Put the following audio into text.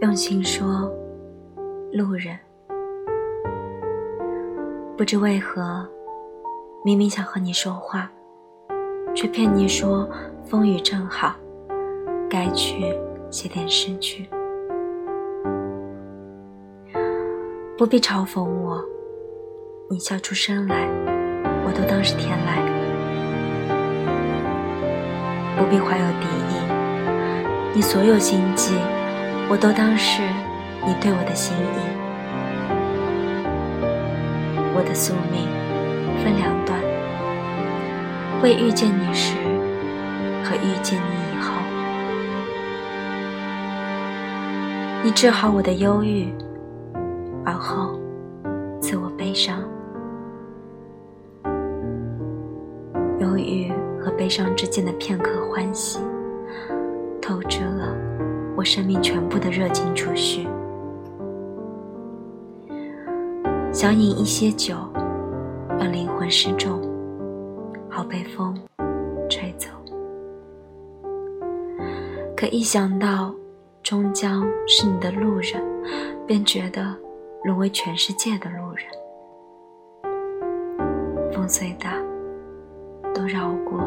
用心说，路人。不知为何，明明想和你说话，却骗你说风雨正好，该去写点诗句。不必嘲讽我，你笑出声来，我都当是天籁。不必怀有敌意，你所有心计，我都当是你对我的心意。我的宿命分两段，未遇见你时和遇见你以后，你治好我的忧郁。而后，自我悲伤，忧郁和悲伤之间的片刻欢喜，透着我生命全部的热情储蓄。想饮一些酒，让灵魂失重，好被风吹走。可一想到终将是你的路人，便觉得。沦为全世界的路人，风虽大，都绕过。